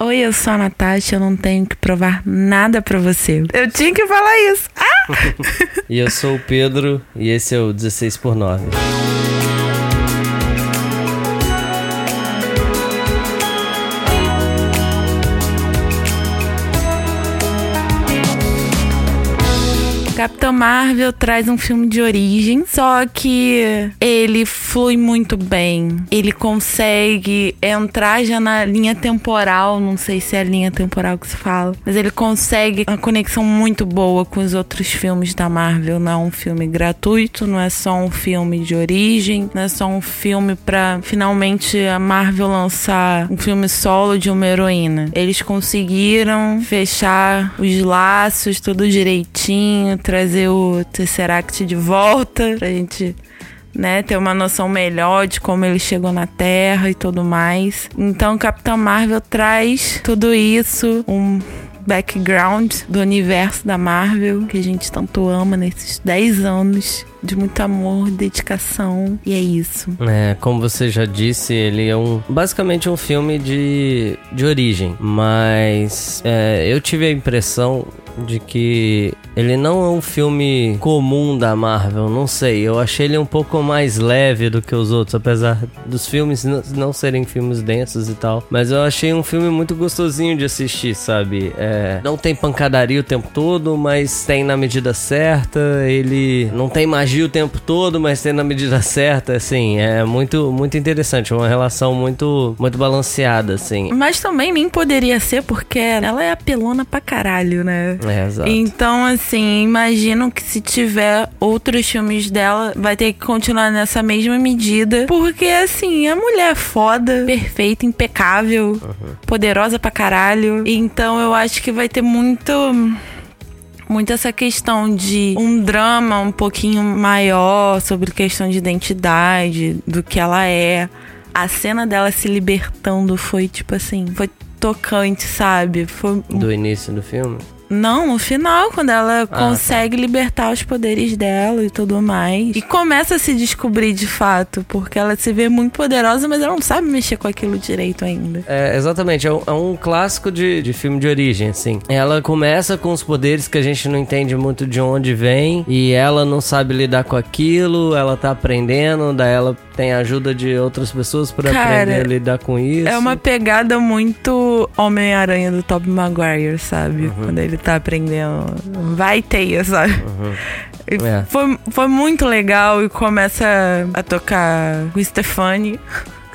Oi, eu sou a Natasha, eu não tenho que provar nada pra você. Eu tinha que falar isso. Ah! e eu sou o Pedro e esse é o 16 por 9. Marvel traz um filme de origem, só que ele flui muito bem. Ele consegue entrar já na linha temporal, não sei se é a linha temporal que se fala, mas ele consegue uma conexão muito boa com os outros filmes da Marvel. Não é um filme gratuito, não é só um filme de origem, não é só um filme para finalmente a Marvel lançar um filme solo de uma heroína. Eles conseguiram fechar os laços tudo direitinho, trazer o Tesseract de volta pra gente né, ter uma noção melhor de como ele chegou na Terra e tudo mais. Então, Capitão Marvel traz tudo isso, um background do universo da Marvel que a gente tanto ama nesses 10 anos de muito amor, dedicação e é isso. É, como você já disse, ele é um basicamente um filme de, de origem, mas é, eu tive a impressão de que ele não é um filme comum da Marvel, não sei. Eu achei ele um pouco mais leve do que os outros, apesar dos filmes não serem filmes densos e tal. Mas eu achei um filme muito gostosinho de assistir, sabe? É, não tem pancadaria o tempo todo, mas tem na medida certa. Ele não tem magia o tempo todo, mas tem na medida certa. Assim, é muito, muito interessante. Uma relação muito, muito balanceada, assim. Mas também nem poderia ser, porque ela é apelona pra caralho, né? É, exato. Então, assim, imagino que se tiver outros filmes dela, vai ter que continuar nessa mesma medida. Porque, assim, a mulher é foda, perfeita, impecável, uhum. poderosa pra caralho. Então, eu acho que vai ter muito muito essa questão de um drama um pouquinho maior sobre questão de identidade, do que ela é. A cena dela se libertando foi tipo assim, foi tocante, sabe? Foi do início do filme. Não, no final, quando ela ah, tá. consegue tá. libertar os poderes dela e tudo mais. E começa a se descobrir de fato, porque ela se vê muito poderosa, mas ela não sabe mexer com aquilo direito ainda. É, exatamente. É um, é um clássico de, de filme de origem, assim. Ela começa com os poderes que a gente não entende muito de onde vem, e ela não sabe lidar com aquilo, ela tá aprendendo, daí ela tem a ajuda de outras pessoas para aprender a lidar com isso. É uma pegada muito Homem-Aranha do Tobey Maguire, sabe? Uhum. Quando ele tá aprendendo. Vai teia, sabe? Uhum. É. Foi, foi muito legal e começa a tocar o Stefani.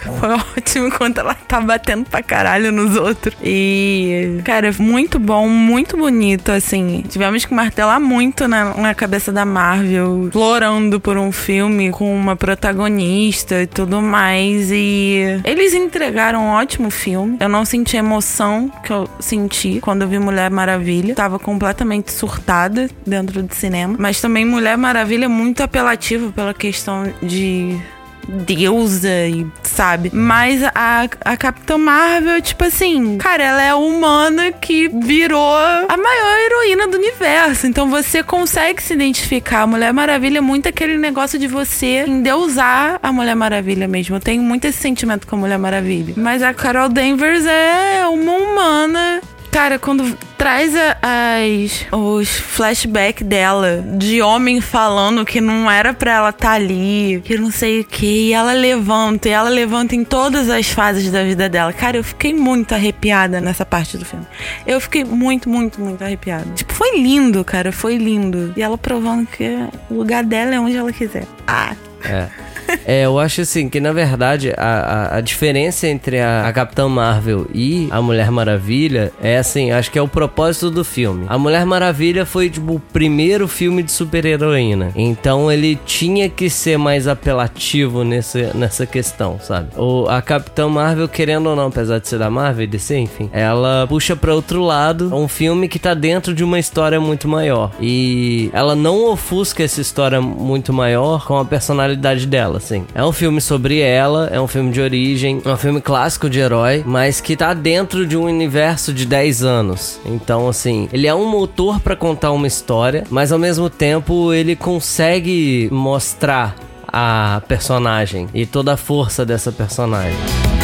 Foi ótimo enquanto ela tá batendo pra caralho nos outros. E, cara, muito bom, muito bonito, assim. Tivemos que martelar muito na, na cabeça da Marvel, explorando por um filme com uma protagonista e tudo mais. E eles entregaram um ótimo filme. Eu não senti a emoção que eu senti quando eu vi Mulher Maravilha. Tava completamente surtada dentro do cinema. Mas também Mulher Maravilha é muito apelativa pela questão de deusa e sabe? Mas a, a Capitã Marvel, tipo assim, cara, ela é humana que virou a maior heroína do universo. Então você consegue se identificar. A Mulher Maravilha é muito aquele negócio de você endeusar a Mulher Maravilha mesmo. Eu tenho muito esse sentimento com a Mulher Maravilha. Mas a Carol Danvers é uma humana Cara, quando traz as, os flashbacks dela de homem falando que não era pra ela estar tá ali, que não sei o que, e ela levanta, e ela levanta em todas as fases da vida dela. Cara, eu fiquei muito arrepiada nessa parte do filme. Eu fiquei muito, muito, muito arrepiada. Tipo, foi lindo, cara, foi lindo. E ela provando que o lugar dela é onde ela quiser. Ah. É. É, eu acho assim que na verdade a, a, a diferença entre a, a, Capitã Marvel e a Mulher Maravilha é assim, acho que é o propósito do filme. A Mulher Maravilha foi tipo o primeiro filme de super-heroína, então ele tinha que ser mais apelativo nessa, nessa questão, sabe? O, a Capitã Marvel, querendo ou não, apesar de ser da Marvel e DC, enfim, ela puxa para outro lado um filme que tá dentro de uma história muito maior e ela não ofusca essa história muito maior com a personalidade dela, assim. É um filme sobre ela, é um filme de origem, é um filme clássico de herói, mas que tá dentro de um universo de 10 anos. Então, assim, ele é um motor para contar uma história, mas ao mesmo tempo ele consegue mostrar a personagem e toda a força dessa personagem.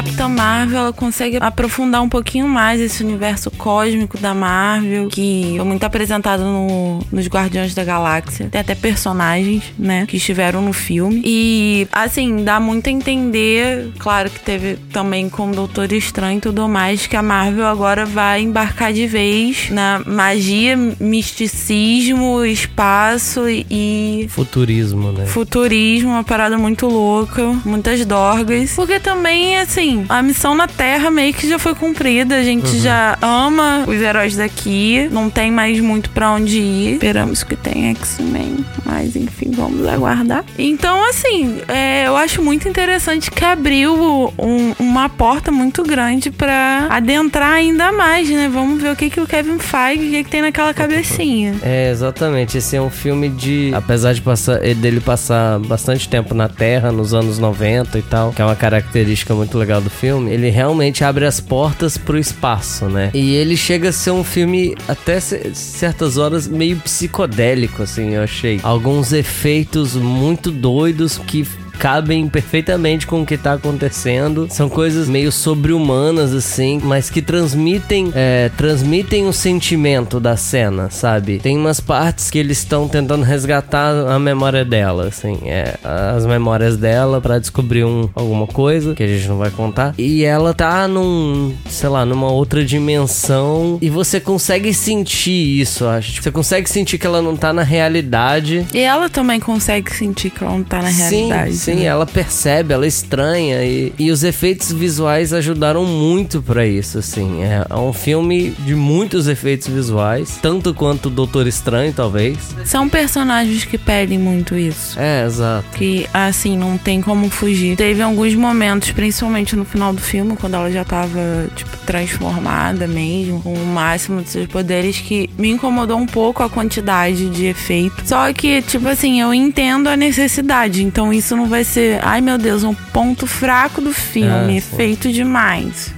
Capitã Marvel ela consegue aprofundar um pouquinho mais esse universo cósmico da Marvel, que foi muito apresentado no, nos Guardiões da Galáxia. Tem até personagens, né, que estiveram no filme. E, assim, dá muito a entender, claro que teve também com o Doutor Estranho e tudo mais, que a Marvel agora vai embarcar de vez na magia, misticismo, espaço e. Futurismo, né? Futurismo, uma parada muito louca, muitas dorgas. Porque também, assim, a missão na Terra meio que já foi cumprida. A gente uhum. já ama os heróis daqui, não tem mais muito para onde ir. Esperamos que tenha X-Men, mas enfim, vamos aguardar. Então, assim, é, eu acho muito interessante que abriu um, uma porta muito grande para adentrar ainda mais, né? Vamos ver o que, que o Kevin Feige, o que, que tem naquela cabecinha. É, exatamente. Esse é um filme de. Apesar de passar, dele passar bastante tempo na Terra, nos anos 90 e tal, que é uma característica muito legal do filme, ele realmente abre as portas pro espaço, né? E ele chega a ser um filme, até certas horas, meio psicodélico, assim, eu achei. Alguns efeitos muito doidos que cabem perfeitamente com o que tá acontecendo. São coisas meio sobre-humanas, assim, mas que transmitem, é, transmitem o sentimento da cena, sabe? Tem umas partes que eles estão tentando resgatar a memória dela, assim, é, as memórias dela para descobrir um, alguma coisa que a gente não vai contar. E ela tá num, sei lá, numa outra dimensão e você consegue sentir isso, acho. Você consegue sentir que ela não tá na realidade. E ela também consegue sentir que ela não tá na sim, realidade. Sim, Sim, ela percebe, ela estranha e, e os efeitos visuais ajudaram muito para isso, assim. É, é, um filme de muitos efeitos visuais, tanto quanto o Doutor Estranho, talvez. São personagens que pedem muito isso. É, exato. Que, assim, não tem como fugir. Teve alguns momentos, principalmente no final do filme, quando ela já tava, tipo, transformada mesmo, com o máximo de seus poderes, que me incomodou um pouco a quantidade de efeito. Só que, tipo assim, eu entendo a necessidade, então isso não vai vai ser, ai meu Deus, um ponto fraco do filme, ah, feito demais.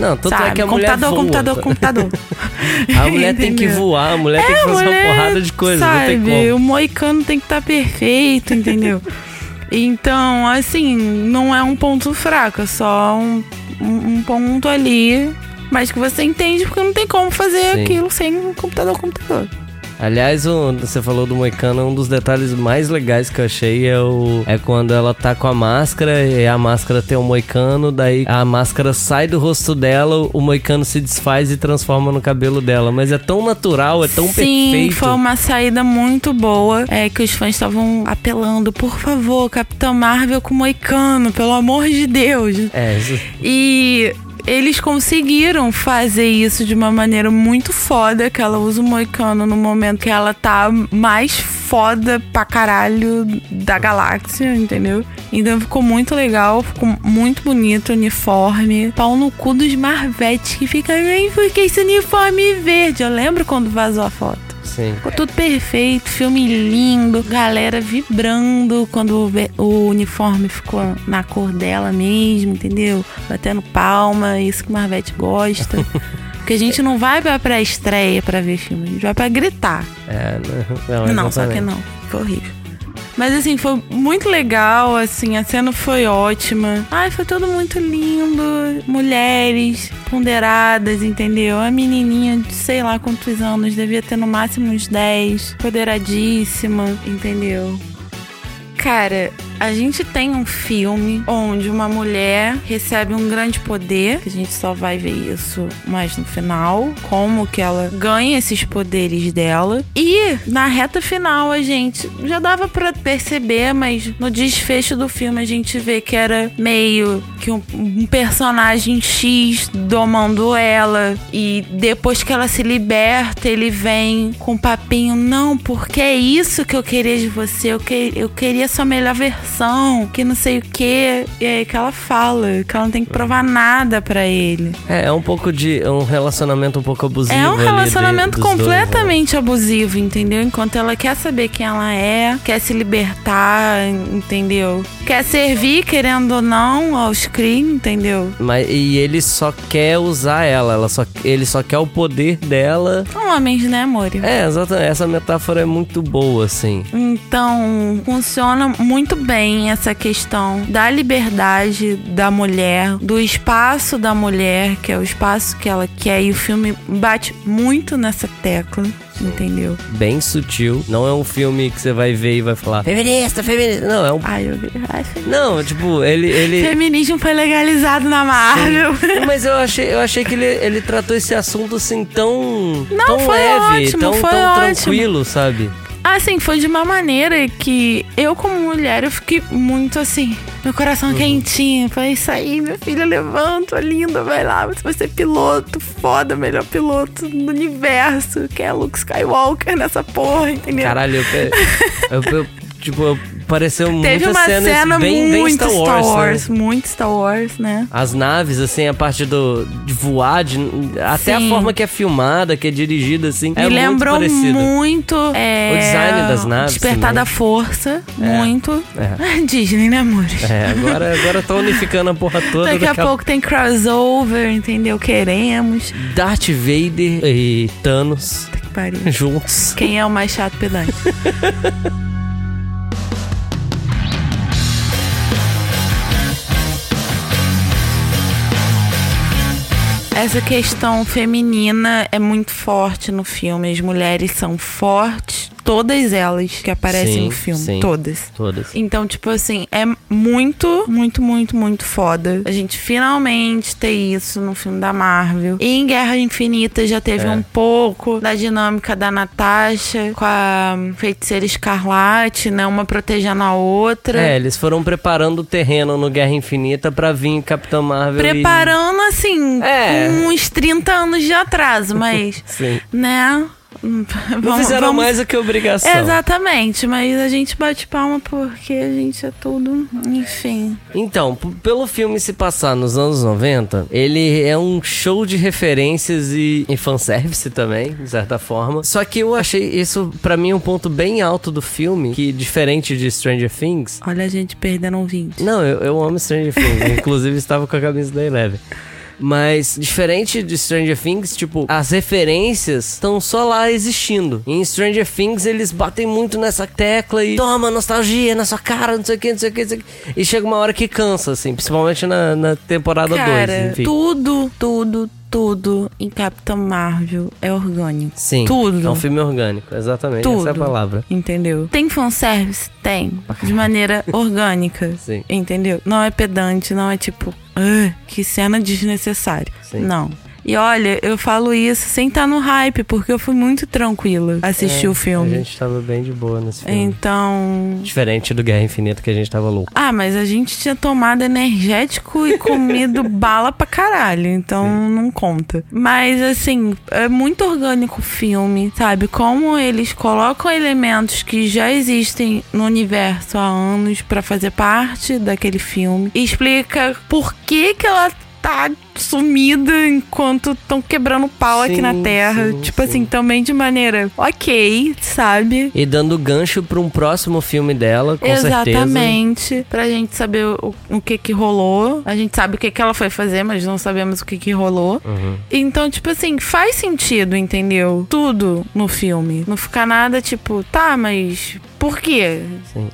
Não, tanto Sabe? é que a computador, mulher computador, computador, computador. a mulher tem que voar, a mulher é, tem que fazer mulher, uma porrada de coisas, sabe, não tem como. O moicano tem que estar tá perfeito, entendeu? então, assim, não é um ponto fraco, é só um, um, um ponto ali, mas que você entende porque não tem como fazer Sim. aquilo sem computador, computador. Aliás, o, você falou do Moicano, um dos detalhes mais legais que eu achei é, o, é quando ela tá com a máscara e a máscara tem um Moicano, daí a máscara sai do rosto dela, o Moicano se desfaz e transforma no cabelo dela. Mas é tão natural, é tão Sim, perfeito. Sim, foi uma saída muito boa. É que os fãs estavam apelando, por favor, Capitão Marvel com Moicano, pelo amor de Deus. É, isso. E eles conseguiram fazer isso de uma maneira muito foda, que ela usa o moicano no momento que ela tá mais foda pra caralho da galáxia, entendeu? Então ficou muito legal, ficou muito bonito o uniforme. Pau no cu dos Marvetes que fica, aí porque esse uniforme verde? Eu lembro quando vazou a foto. Sim. Ficou tudo perfeito, filme lindo, galera vibrando quando o uniforme ficou na cor dela mesmo, entendeu? Batendo palma, isso que o Marvete gosta. Porque a gente não vai pra pré-estreia pra ver filme, a gente vai pra gritar. É, não, não, não só que não. Foi horrível. Mas assim, foi muito legal, assim, a cena foi ótima. Ai, foi tudo muito lindo. Mulheres ponderadas, entendeu? A menininha de sei lá quantos anos, devia ter no máximo uns 10, poderadíssima, entendeu? Cara, a gente tem um filme onde uma mulher recebe um grande poder, que a gente só vai ver isso mais no final, como que ela ganha esses poderes dela. E na reta final a gente já dava para perceber, mas no desfecho do filme a gente vê que era meio que um, um personagem X domando ela e depois que ela se liberta, ele vem com um papinho, não, porque é isso que eu queria de você, eu, que, eu queria sua melhor versão que não sei o que. E aí que ela fala, que ela não tem que provar nada para ele. É, é um pouco de. É um relacionamento um pouco abusivo. É um relacionamento de, completamente dois, né? abusivo, entendeu? Enquanto ela quer saber quem ela é, quer se libertar, entendeu? Quer servir, querendo ou não, aos crimes, entendeu? Mas, e ele só quer usar ela, ela só, ele só quer o poder dela. São homens, né, amor? É, exatamente. Essa metáfora é muito boa, assim. Então, funciona muito bem essa questão da liberdade da mulher, do espaço da mulher, que é o espaço que ela quer, e o filme bate muito nessa tecla. Entendeu? Bem sutil. Não é um filme que você vai ver e vai falar feminista, feminista. Não, é um. Ai, eu... Ai, não, tipo, ele, ele. Feminismo foi legalizado na Marvel. Sim. Mas eu achei, eu achei que ele, ele tratou esse assunto assim tão. Não, tão foi leve, ótimo, tão, foi tão tranquilo, sabe? Assim, foi de uma maneira que eu, como mulher, eu fiquei muito assim, meu coração uhum. quentinho. Falei, isso aí, minha filha, levanta, linda, vai lá, você vai ser piloto, foda, melhor piloto do universo, que é Luke Skywalker nessa porra, entendeu? Caralho, eu, eu, eu tipo, eu pareceu Teve uma cena bem, muito bem Star Wars, Star Wars né? muito Star Wars, né? As naves, assim, a parte do de voar, de, até Sim. a forma que é filmada, que é dirigida, assim, Me é lembrou muito muito é, O design das naves Despertar também. da Força, muito. É. Disney, né, amores? É, agora, agora tá unificando a porra toda. Daqui a pouco tem crossover, entendeu? Queremos. Darth Vader e Thanos Que pariu. juntos. Quem é o mais chato pedante? Essa questão feminina é muito forte no filme. As mulheres são fortes, todas elas que aparecem Sim, no filme, sim. todas. Todas. Então, tipo assim, é muito, muito, muito, muito foda. A gente finalmente ter isso no filme da Marvel. E em Guerra Infinita já teve É. um pouco da dinâmica da Natasha com a feiticeira escarlate, né? Uma protegendo a outra. É, eles foram preparando o terreno no Guerra Infinita pra vir Capitão Marvel Preparando, assim, É. com uns 30 anos de atraso, mas, e... Sim. né? Não Vamos- fizeram vamos- mais do que obrigação. Exatamente, mas a gente bate palma porque a gente é tudo, enfim. Então, pelo filme se passar nos anos 90, ele é um show de referências e, e fanservice também, de certa forma. Só que eu achei isso, pra mim, um ponto bem alto do filme, que diferente de Stranger Things... Olha a gente perdendo um vídeo. Não, eu, eu amo Stranger Things, inclusive estava com a camisa da Eleven. Mas, diferente de Stranger Things, tipo, as referências estão só lá existindo. E em Stranger Things, eles batem muito nessa tecla e toma nostalgia na sua cara, não sei o que, não sei o que, não sei o que. E chega uma hora que cansa, assim, principalmente na, na temporada 2. Cara, enfim. tudo, tudo, tudo em Capitão Marvel é orgânico. Sim. tudo. É um filme orgânico, exatamente. Essa é a Tudo. palavra. Entendeu? Tem fanservice? Tem. De maneira orgânica. Sim. Entendeu? Não é pedante, não é tipo, "Ah, que cena desnecessária. Sim. Não. E olha, eu falo isso sem estar no hype, porque eu fui muito tranquila assistir É, o filme. A gente tava bem de boa nesse filme. Então. Diferente do Guerra Infinita, que a gente tava louco. Ah, mas a gente tinha tomado energético e comido bala pra caralho, então não conta. Mas assim, é muito orgânico o filme, sabe? Como eles colocam elementos que já existem no universo há anos pra fazer parte daquele filme. E explica por que que ela tá sumida enquanto estão quebrando pau aqui Sim, na Terra. sim, tipo sim. assim, também de maneira ok, sabe? E dando gancho pra um próximo filme dela, com certeza. Exatamente. Pra gente saber o, o que que rolou. A gente sabe o que que ela foi fazer, mas não sabemos o que que rolou. Uhum. Então, tipo assim, faz sentido, entendeu? Tudo no filme. Não fica nada tipo, tá, mas por quê? Sim.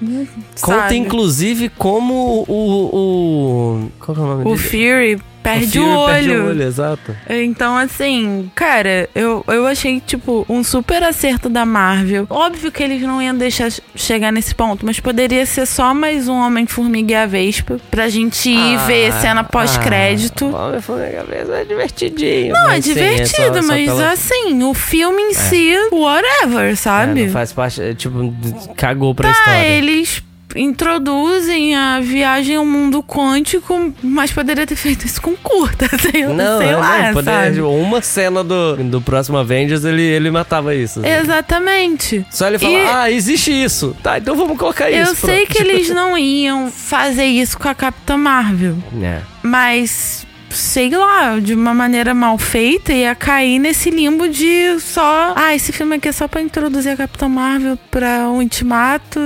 Conta, Sabe? inclusive, como o. o qual que é o nome O dele? Fury perde o o, Fury Perde olho. o olho, exato. Então, assim, cara, eu, eu achei, tipo, um super acerto da Marvel. Óbvio que eles não iam deixar chegar nesse ponto, mas poderia ser só mais um Homem-Formiga e a Vespa pra gente ir Ah, ver cena pós-crédito. Ah, Homem-Formiga é divertidinho. Não, é mas sim, divertido, só- só mas pela- assim, o filme em si, whatever, É, sabe? não faz parte, é, tipo, cagou pra ah, história. eles introduzem a viagem ao mundo quântico, mas poderia ter feito isso com curta, sei, Não, sei é, lá, não, poderia- uma cena do, do próximo Avengers, ele, ele matava isso. assim. Exatamente. Só ele fala, E- ah, existe isso. Tá, então vamos colocar isso. Eu sei pronto. que eles não iam fazer isso com a Capitã Marvel, É. mas sei lá, de uma maneira mal feita, ia cair nesse limbo de só. Ah, esse filme aqui é só pra introduzir a Capitã Marvel pra um ultimato,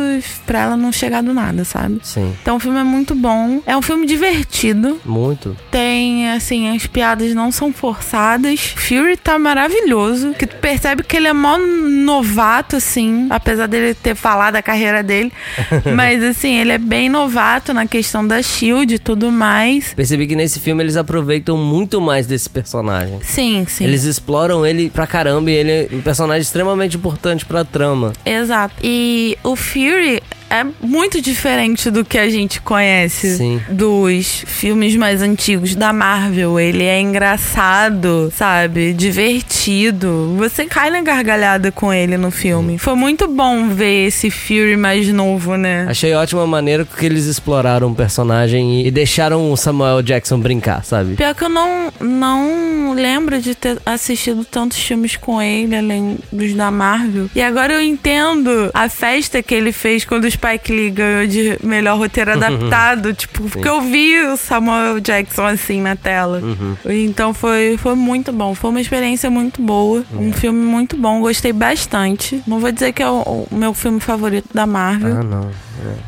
pra ela não chegar do nada, sabe? Sim. Então o filme é muito bom. É um filme divertido. Muito. Tem, assim, as piadas não são forçadas. Fury tá maravilhoso. Que tu percebe que ele é mó novato, assim. Apesar dele ter falado a carreira dele. Mas, assim, ele é bem novato na questão da Shield e tudo mais. Percebi que nesse filme eles aproveitam muito mais desse personagem. Sim, sim. Eles exploram ele pra caramba e ele é um personagem extremamente importante pra trama. Exato. E o Fury é muito diferente do que a gente conhece Sim. dos filmes mais antigos da Marvel. Ele é engraçado, sabe? Divertido. Você cai na gargalhada com ele no filme. Foi muito bom ver esse Fury mais novo, né? Achei ótima a maneira que eles exploraram o personagem e, e deixaram o Samuel Jackson brincar, sabe? Pior que eu não, não lembro de ter assistido tantos filmes com ele, além dos da Marvel. E agora eu entendo a festa que ele fez quando os Spike Lee ganhou de melhor roteiro adaptado, tipo, porque eu vi o Samuel Jackson assim na tela. Uhum. Então foi, foi muito bom. Foi uma experiência muito boa. Um filme muito bom. Gostei bastante. Não vou dizer que é o, o meu filme favorito da Marvel. Ah, não.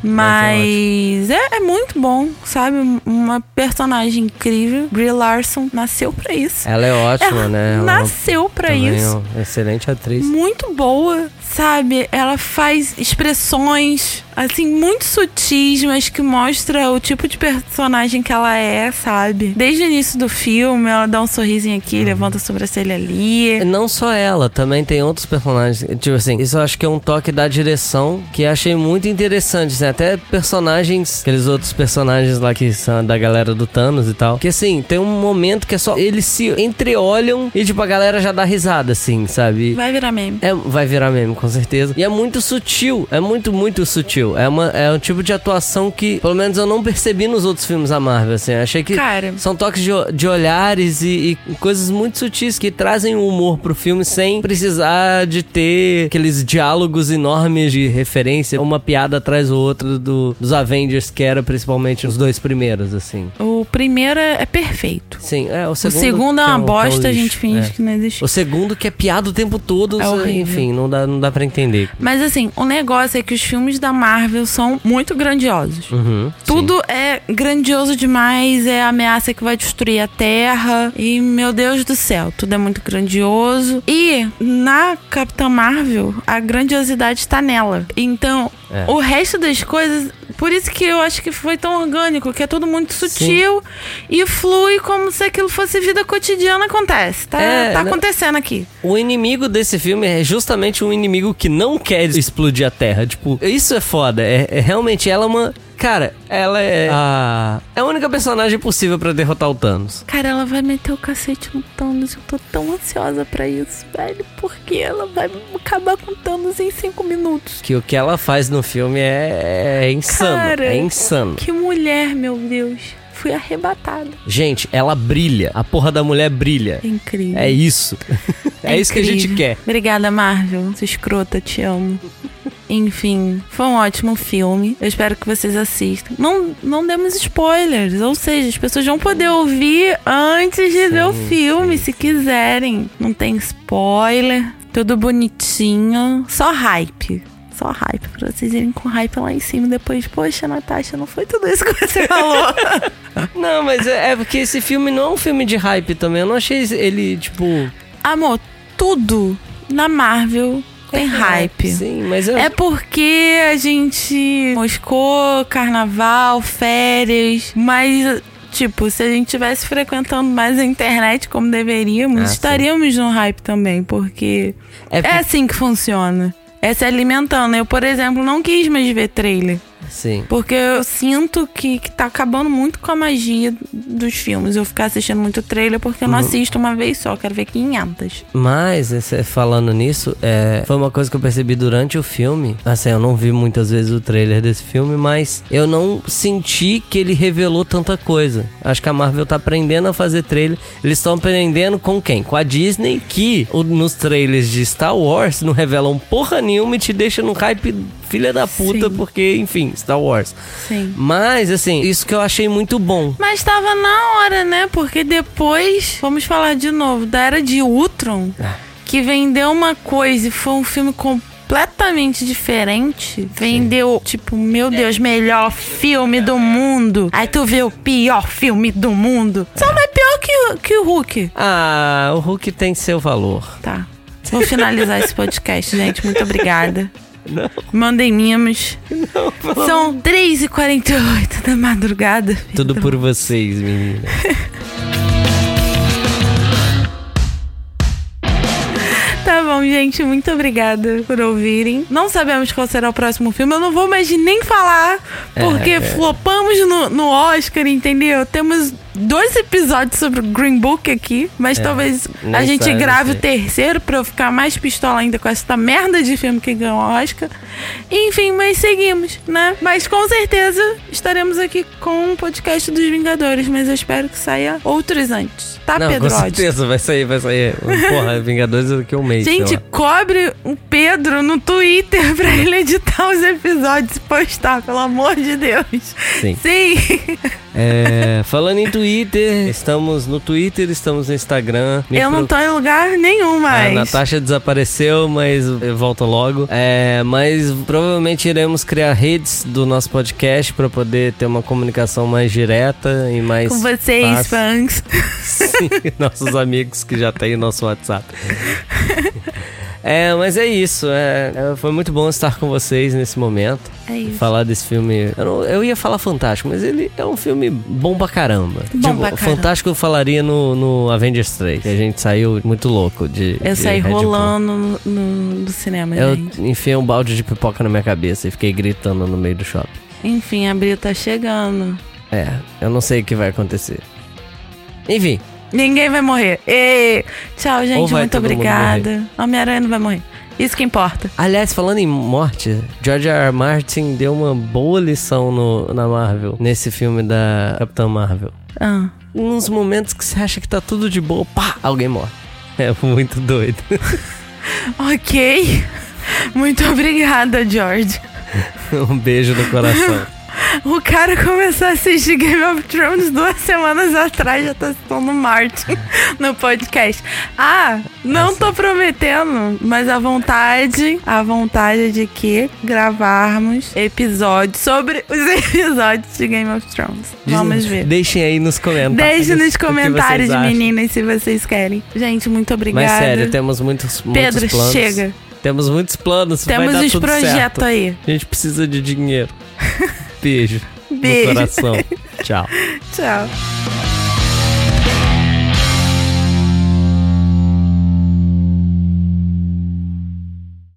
Mas é, é, muito bom, sabe? Uma personagem incrível. Brie Larson nasceu pra isso. Ela é ótima, Ela né? Ela nasceu pra também isso. É excelente atriz. Muito boa, sabe? Ela faz expressões assim muito sutis, mas que mostra o tipo de personagem que ela é, sabe? Desde o início do filme, ela dá um sorrisinho aqui, levanta a sobrancelha ali. Não só ela, também tem outros personagens. Tipo assim, isso eu acho que é um toque da direção que achei muito interessante. Assim, até personagens, aqueles outros personagens lá que são da galera do Thanos e tal. Que assim, tem um momento que é só eles se entreolham e tipo a galera já dá risada, assim, sabe? Vai virar meme. É, vai virar meme, com certeza. E é muito sutil, é muito, muito sutil. É, uma, é um tipo de atuação que, pelo menos, eu não percebi nos outros filmes da Marvel, assim. Achei que Cara. são toques de, de olhares e, e coisas muito sutis que trazem o humor pro filme sem precisar de ter aqueles diálogos enormes de referência, uma piada atrás do outro do, dos Avengers, que era principalmente os dois primeiros, assim. O primeiro é perfeito. Sim, é o O segundo. segundo é que uma um- um bosta, a lixo. gente finge É. que não existe. O segundo que é piada o tempo todo, É enfim, não dá, não dá pra entender. Mas assim, o negócio é que os filmes da Marvel são muito grandiosos. Uhum, Tudo é grandioso demais, é a ameaça que vai destruir a Terra. E, meu Deus do céu, tudo é muito grandioso. E na Capitã Marvel, a grandiosidade está nela. Então, É. o resto das coisas. Por isso que eu acho que foi tão orgânico, que é tudo muito sutil e flui como se aquilo fosse vida cotidiana acontece. Tá, É, tá né? acontecendo aqui. O inimigo desse filme é justamente um inimigo que não quer explodir a Terra. Tipo, isso é foda. É, é realmente ela é uma. Cara, ela é a. É a única personagem possível pra derrotar o Thanos. Cara, ela vai meter o cacete no Thanos. Eu tô tão ansiosa pra isso, velho. Porque ela vai acabar com o Thanos em cinco minutos. Que o que ela faz no filme é, é insano. Cara, é insano. Que mulher, meu Deus. Fui arrebatada. Gente, ela brilha. A porra da mulher brilha. É incrível. É isso. É, isso que a gente quer. Obrigada, Marvel. Sua escrota, te amo. Enfim, foi um ótimo filme. Eu espero que vocês assistam. Não, não demos spoilers, ou seja, as pessoas vão poder ouvir antes de ver o filme, se quiserem. Não tem spoiler, tudo bonitinho, só hype. Só hype, pra vocês irem com hype lá em cima. Depois, poxa, Natasha, não foi tudo isso que você falou. Não, mas é, é porque esse filme não é um filme de hype também. Eu não achei ele, tipo. Amor, tudo na Marvel tem hype. Sim, mas eu. É porque a gente moscou, carnaval, férias, mas. Tipo, se a gente tivesse frequentando mais a internet como deveríamos, Ah, sim. estaríamos no hype também, porque É é, assim que funciona. É se alimentando. Eu, por exemplo, não quis mais ver trailer. Sim. Porque eu sinto que, que tá acabando muito com a magia dos filmes. Eu ficar assistindo muito trailer, porque eu não assisto uma vez só, quero ver 500. Mas, esse- falando nisso, é, foi uma coisa que eu percebi durante o filme. Assim, eu não vi muitas vezes o trailer desse filme, mas eu não senti que ele revelou tanta coisa. Acho que a Marvel tá aprendendo a fazer trailer. Eles estão aprendendo com quem? Com a Disney, que nos trailers de Star Wars não revelam porra nenhuma e te deixa num hype filha da puta, Sim. porque, enfim, Star Wars. Sim. Mas, assim, isso que eu achei muito bom. Mas tava na hora, né? Porque depois, vamos falar de novo, da era de Ultron, ah. que vendeu uma coisa e foi um filme completamente diferente. Vendeu, tipo, meu Deus, melhor filme do mundo. Aí tu vê o pior filme do mundo. Só não é pior que, que o Hulk. Ah, o Hulk tem seu valor. Tá. Vou finalizar esse podcast, gente. Muito obrigada. Não. Mandem mimos. Não, São 3h48 da madrugada. Tudo por vocês, menina. Tá bom, gente. Muito obrigada por ouvirem. Não sabemos qual será o próximo filme. Eu não vou mais nem falar, é, porque é, é. flopamos no, no Oscar, entendeu? Temos dois episódios sobre o Green Book aqui, mas é, talvez a gente grave o terceiro pra eu ficar mais pistola ainda com essa merda de filme que ganhou o Oscar. Enfim, mas seguimos, né? Mas com certeza estaremos aqui com o um podcast dos Vingadores, mas eu espero que saia outros antes. Tá, Não, Pedro? Com certeza, vai sair, vai sair. Porra, Vingadores daqui a um mês. Gente, cobre o Pedro no Twitter pra ele editar os episódios e postar, pelo amor de Deus. Sim. Sim. É, falando em Twitter, estamos no Twitter, estamos no Instagram. Eu não tô em lugar nenhum mais. A Natasha desapareceu, mas volta logo. É, mas provavelmente iremos criar redes do nosso podcast para poder ter uma comunicação mais direta e mais. Com vocês, fácil. fãs. Sim, nossos amigos que já têm o nosso WhatsApp. É, mas é isso. É, é, foi muito bom estar com vocês nesse momento. É isso. Falar desse filme. Eu, não, eu ia falar fantástico, mas ele é um filme bom pra caramba. Bom tipo, pra caramba. Fantástico eu falaria no, no Avengers 3. Que a gente saiu muito louco de. Eu de saí Red rolando no, no, cinema, Eu gente. enfiei um balde de pipoca na minha cabeça e fiquei gritando no meio do shopping. Enfim, a Bria tá chegando. É, eu não sei o que vai acontecer. Enfim, Ninguém vai morrer. E... Tchau, gente. Muito obrigada. Homem-Aranha não vai morrer. Isso que importa. Aliás, falando em morte, George R. R. Martin deu uma boa lição no, na Marvel, nesse filme da Capitã Marvel. Ah. Uns momentos que você acha que tá tudo de boa, pá, alguém morre. É muito doido. ok. Muito obrigada, George. um beijo no coração. O cara começou a assistir Game of Thrones duas semanas atrás, já tá citando Martin no podcast. Ah, não tô prometendo, mas a vontade, a vontade de que gravarmos episódios sobre os episódios de Game of Thrones. Vamos ver. Deixem aí nos comentários. Deixem nos comentários, meninas, se vocês querem. Gente, muito obrigada. Mas sério, temos muitos, muitos Pedro, planos. chega. Temos muitos planos. Temos os projetos aí. A gente precisa de dinheiro. Beijo. Beijo. No coração. Tchau. Tchau.